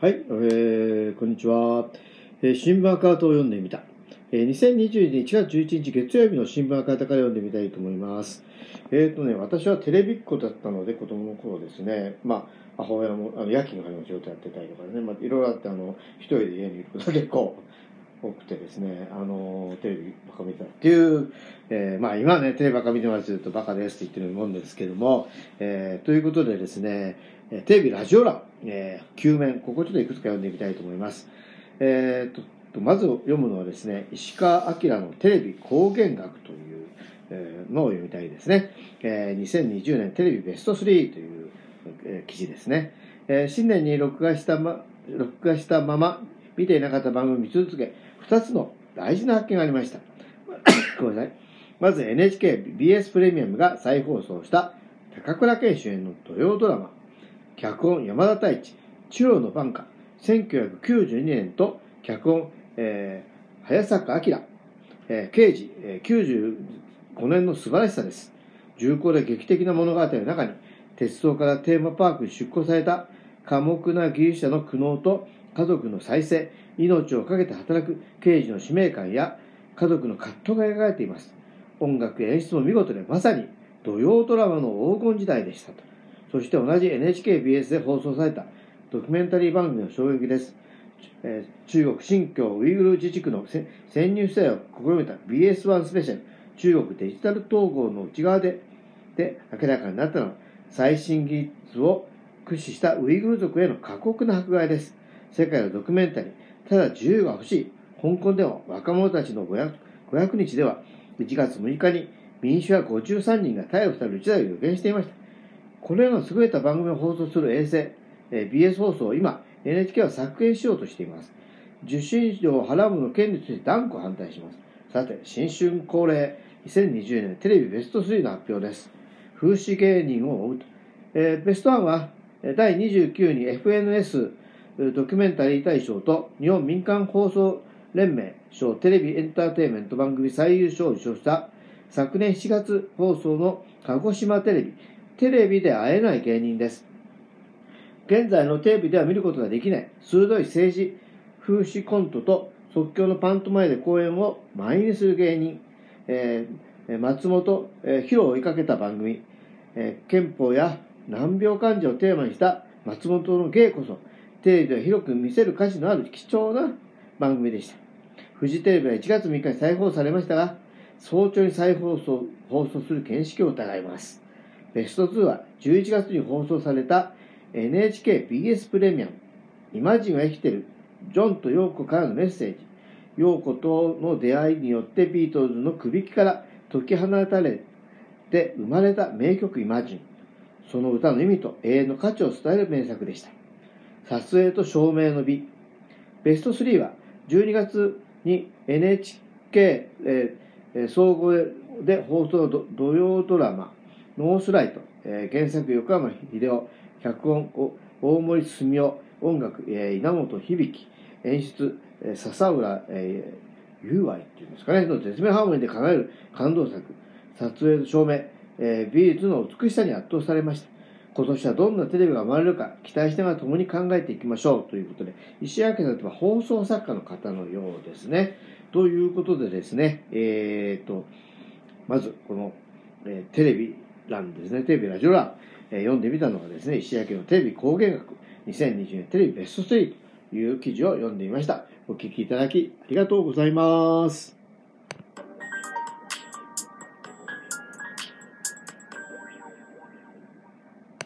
はい、えー、こんにちは。えー、新聞アカウントを読んでみた。えー、2022年1月11日月曜日の新聞アカウントから読んでみたいと思います。えっ、ー、とね、私はテレビっ子だったので、子供の頃ですね、まあ、母親もあの夜勤の仕事やってたりとかね、まあ、いろいろあって、あの、一人で家にいることが結構多くてですね、あの、テレビばっか見てたっていう、えー、まあ今ね、テレビばっか見てますとバカですって言ってるもんですけども、えー、ということでですね、テレビラジオ欄、えー、9面、ここちょっといくつか読んでみたいと思います。えー、と、まず読むのはですね、石川明のテレビ光源学という、えー、のを読みたいですね。えー、2020年テレビベスト3という、えー、記事ですね。えー、新年に録画したま、録画したまま見ていなかった番組見続け、2つの大事な発見がありました。ごめんなさい。まず NHKBS プレミアムが再放送した高倉健主演の土曜ドラマ、脚本山田太一、中央の晩夏、1992年と脚本、えー、早坂明、えー、刑事、えー、95年の素晴らしさです。重厚で劇的な物語の中に、鉄道からテーマパークに出向された寡黙な技術者の苦悩と家族の再生、命を懸けて働く刑事の使命感や家族の葛藤が描かれています。音楽演出も見事で、まさに土曜ドラマの黄金時代でしたと。そして同じ NHKBS で放送されたドキュメンタリー番組の衝撃です。えー、中国新疆ウイグル自治区の潜入取材を試みた BS1 スペシャル中国デジタル統合の内側でで明らかになったのは最新技術を駆使したウイグル族への過酷な迫害です。世界のドキュメンタリー、ただ自由が欲しい。香港では若者たちの 500, 500日では1月6日に民主派53人が逮捕される事態を予見していました。これらの優れた番組を放送する衛星、えー、BS 放送を今、NHK は削減しようとしています。受信料を払うの権利として断固反対します。さて、新春恒例2020年テレビベスト3の発表です。風刺芸人を追うと。えー、ベスト1は第29に FNS ドキュメンタリー大賞と日本民間放送連盟賞テレビエンターテインメント番組最優秀を受賞した昨年7月放送の鹿児島テレビテレビで会えない芸人です。現在のテレビでは見ることができない鋭い政治風刺コントと即興のパントマイで公演を満員にする芸人、えー、松本、えー、ヒロを追いかけた番組、えー、憲法や難病患者をテーマにした松本の芸こそテレビでは広く見せる価値のある貴重な番組でした。フジテレビは1月3日に再放送されましたが、早朝に再放送放送する見識を疑います。ベスト2は11月に放送された NHKBS プレミアム、イマジンは生きてる、ジョンとヨーコからのメッセージ、ヨーコとの出会いによってビートルズのくびきから解き放たれて生まれた名曲イマジン。その歌の意味と永遠の価値を伝える名作でした。撮影と照明の美。ベスト3は12月に NHK、えー、総合で放送の土曜ドラマノースライト、えー、原作横山秀夫、脚本大森澄夫、音楽、えー、稲本響、演出、えー、笹浦、えー、雄愛っていうんですかね、の絶妙ハーモニーで叶える感動作、撮影と照明、えー、美術の美しさに圧倒されました。今年はどんなテレビが生まれるか期待してが共に考えていきましょうということで、石明さんとは放送作家の方のようですね。ということでですね、えー、と、まずこの、えー、テレビ欄ですね、テレビラジオ欄、えー、読んでみたのがですね、石焼のテレビ工芸学2020年テレビベスト3という記事を読んでみました。お聞きいただきありがとうございます。